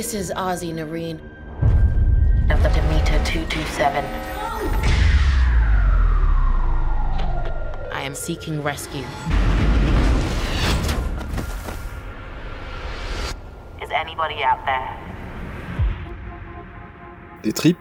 This is Ozzy Nareen. of the Demeter 227. I am seeking rescue. Is anybody out there? Des tripes,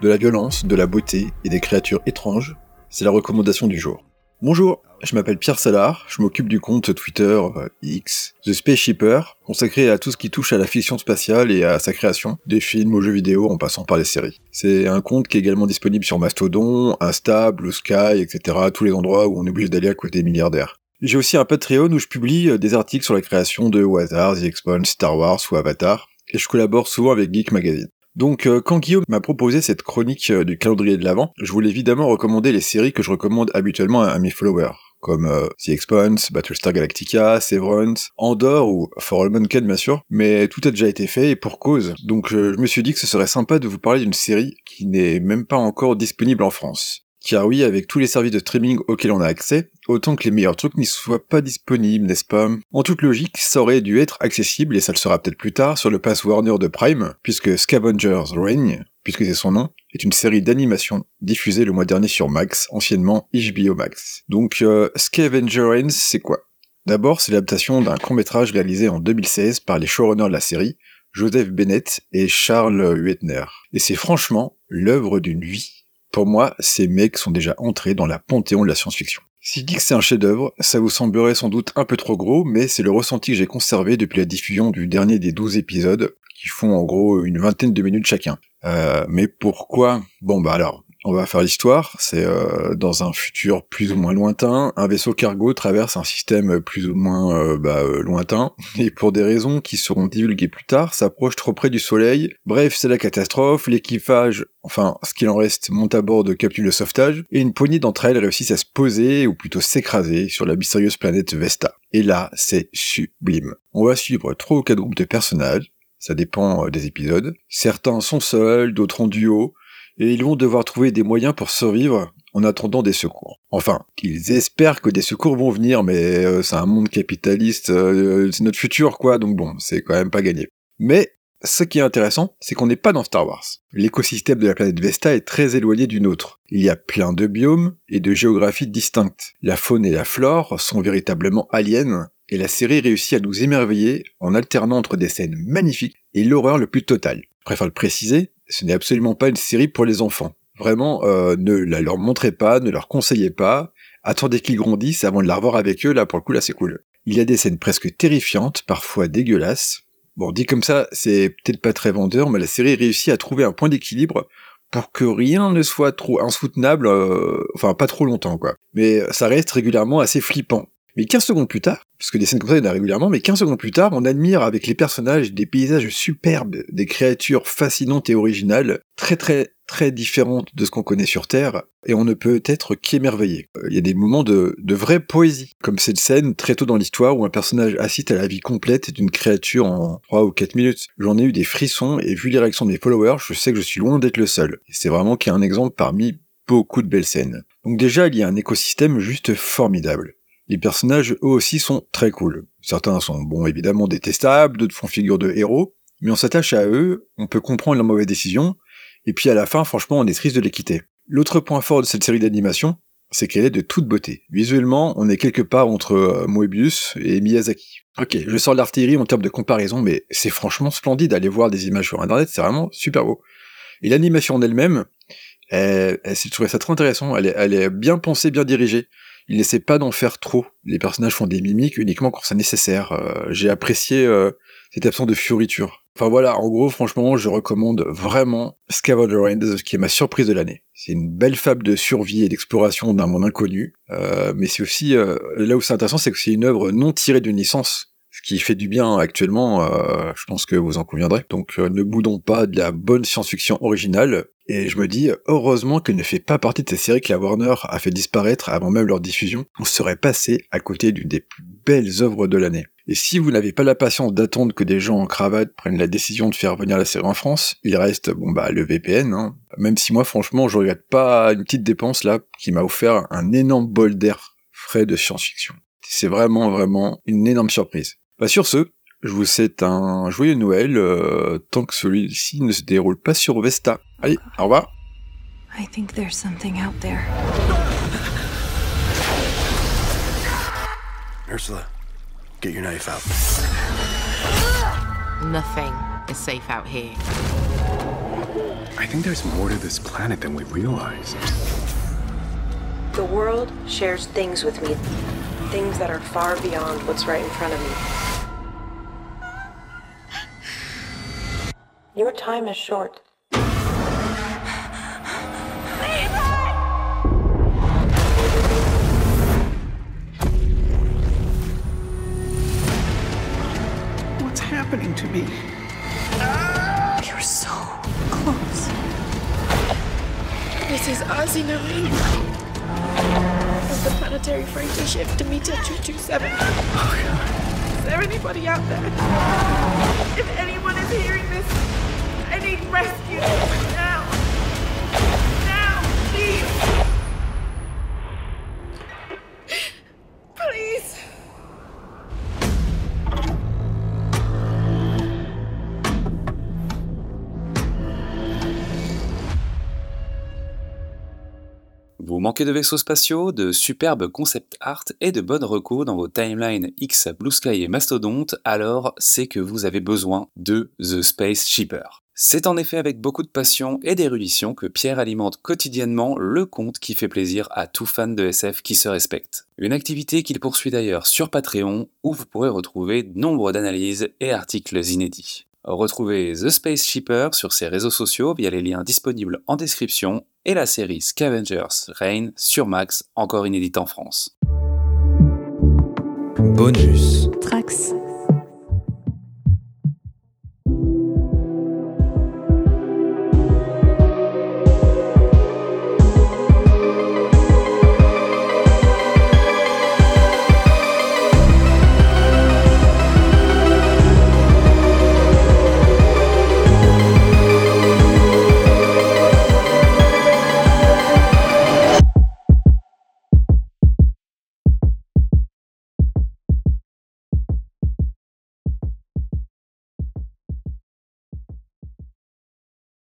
de la violence, de la beauté et des créatures étranges, c'est la recommandation du jour. Bonjour, je m'appelle Pierre Salard, je m'occupe du compte Twitter euh, X, The Spaceshipper, consacré à tout ce qui touche à la fiction spatiale et à sa création, des films aux jeux vidéo en passant par les séries. C'est un compte qui est également disponible sur Mastodon, Insta, Blue Sky, etc., tous les endroits où on est obligé d'aller à côté des milliardaires. J'ai aussi un Patreon où je publie euh, des articles sur la création de au hasard, Star Wars ou Avatar, et je collabore souvent avec Geek Magazine. Donc euh, quand Guillaume m'a proposé cette chronique euh, du calendrier de l'Avent, je voulais évidemment recommander les séries que je recommande habituellement à, mes followers, comme euh, The Expanse, Battlestar Galactica, Severance, Andor ou For All Mankind bien sûr, mais tout a déjà été fait et pour cause. Donc euh, je me suis dit que ce serait sympa de vous parler d'une série qui n'est même pas encore disponible en France. Car oui, avec tous les services de streaming auxquels on a accès, autant que les meilleurs trucs n'y soient pas disponibles, n'est-ce pas? En toute logique, ça aurait dû être accessible, et ça le sera peut-être plus tard, sur le pass Warner de Prime, puisque Scavengers Reign, puisque c'est son nom, est une série d'animation diffusée le mois dernier sur Max, anciennement HBO Max. Donc, euh, Scavenger Reigns, c'est quoi? D'abord, c'est l'adaptation d'un court-métrage réalisé en 2016 par les showrunners de la série, Joseph Bennett et Charles Huetner. Et c'est franchement l'œuvre d'une vie. Pour moi, ces mecs sont déjà entrés dans la panthéon de la science-fiction. Si je dis que c'est un chef-d'œuvre, ça vous semblerait sans doute un peu trop gros, mais c'est le ressenti que j'ai conservé depuis la diffusion du dernier des 12 épisodes, qui font en gros une vingtaine de minutes chacun. Euh, mais pourquoi? Bon bah alors, on va faire l'histoire. C'est euh, dans un futur plus ou moins lointain, un vaisseau cargo traverse un système plus ou moins euh, bah, euh, lointain, et pour des raisons qui seront divulguées plus tard, s'approche trop près du Soleil. Bref, c'est la catastrophe. L'équipage, enfin ce qu'il en reste, monte à bord de capsules de sauvetage, et une poignée d'entre elles réussissent à se poser, ou plutôt s'écraser, sur la mystérieuse planète Vesta. Et là, c'est sublime. On va suivre trois ou quatre groupes de personnages. Ça dépend euh, des épisodes. Certains sont seuls, d'autres en duo, et ils vont devoir trouver des moyens pour survivre en attendant des secours. Enfin, ils espèrent que des secours vont venir, mais euh, c'est un monde capitaliste, euh, c'est notre futur quoi, donc bon, c'est quand même pas gagné. Mais ce qui est intéressant, c'est qu'on n'est pas dans Star Wars. L'écosystème de la planète Vesta est très éloigné du nôtre. Il y a plein de biomes et de géographies distinctes. La faune et la flore sont véritablement aliens, et la série réussit à nous émerveiller en alternant entre des scènes magnifiques et l'horreur le plus totale. Je préfère le préciser, ce n'est absolument pas une série pour les enfants. Vraiment, euh, ne la leur montrez pas, ne leur conseillez pas, attendez qu'ils grandissent avant de la revoir avec eux, là pour le coup là c'est cool. Il y a des scènes presque terrifiantes, parfois dégueulasses. Bon, dit comme ça, c'est peut-être pas très vendeur, mais la série réussit à trouver un point d'équilibre pour que rien ne soit trop insoutenable, euh, enfin pas trop longtemps quoi. Mais ça reste régulièrement assez flippant. Mais 15 secondes plus tard, parce que des scènes comme ça, il y en a régulièrement, mais 15 secondes plus tard, on admire avec les personnages des paysages superbes, des créatures fascinantes et originales, très très très différentes de ce qu'on connaît sur Terre, et on ne peut être qu'émerveillé. Il y a des moments de, de vraie poésie, comme cette scène très tôt dans l'histoire où un personnage assiste à la vie complète d'une créature en 3 ou 4 minutes. J'en ai eu des frissons, et vu les réactions de mes followers, je sais que je suis loin d'être le seul. C'est vraiment qu'il y a un exemple parmi beaucoup de belles scènes. Donc déjà, il y a un écosystème juste formidable. Les personnages, eux aussi, sont très cool. Certains sont, bon, évidemment détestables, d'autres font figure de héros, mais on s'attache à eux, on peut comprendre leurs mauvaises décisions, et puis à la fin, franchement, on est triste de les quitter. L'autre point fort de cette série d'animation, c'est qu'elle est de toute beauté. Visuellement, on est quelque part entre euh, Moebius et Miyazaki. Ok, je sors l'artillerie en termes de comparaison, mais c'est franchement splendide d'aller voir des images sur internet, c'est vraiment super beau. Et l'animation en elle-même, elle, elle, je trouvais ça très intéressant, elle est bien pensée, bien dirigée. Il n'essaie pas d'en faire trop. Les personnages font des mimiques uniquement quand c'est nécessaire. Euh, J'ai apprécié euh, cette absence de fioriture. Enfin voilà, en gros, franchement, je recommande vraiment Scavenger Reigns, qui est ma surprise de l'année. C'est une belle fable de survie et d'exploration d'un monde inconnu, euh, mais c'est aussi, euh, là où c'est intéressant, c'est que c'est une œuvre non tirée d'une licence, ce qui fait du bien actuellement, euh, je pense que vous en conviendrez. Donc ne boudons pas de la bonne science-fiction originale, et je me dis, heureusement qu'elle ne fait pas partie de ces séries que la Warner a fait disparaître avant même leur diffusion. On serait passé à côté d'une des plus belles œuvres de l'année. Et si vous n'avez pas la patience d'attendre que des gens en cravate prennent la décision de faire venir la série en France, il reste, bon bah, le VPN, hein. Même si moi, franchement, je regrette pas une petite dépense là, qui m'a offert un énorme bol d'air frais de science-fiction. C'est vraiment, vraiment une énorme surprise. Bah, sur ce, Je vous souhaite un joyeux Noël, euh, tant que celui-ci ne se déroule pas sur Vesta. Allez, au revoir. I think there's something out there. Ursula, get your knife out. Nothing is safe out here. I think there's more to this planet than we realize. The world shares things with me, things that are far beyond what's right in front of me. Your time is short. To me? You're so close. This is Ozzy Narine. Of the planetary freighter ship Demeter 227. Is there anybody out there? If anyone is hearing this, I need rescue. Vous manquez de vaisseaux spatiaux, de superbes concept art et de bonnes recos dans vos timelines X, Blue Sky et Mastodonte, alors c'est que vous avez besoin de The Space Shipper. C'est en effet avec beaucoup de passion et d'érudition que Pierre alimente quotidiennement le compte qui fait plaisir à tout fan de SF qui se respecte. Une activité qu'il poursuit d'ailleurs sur Patreon où vous pourrez retrouver nombre d'analyses et articles inédits. Retrouvez The Space Shipper sur ses réseaux sociaux via les liens disponibles en description et la série Scavengers Reign sur Max, encore inédite en France. Bonus. Trax.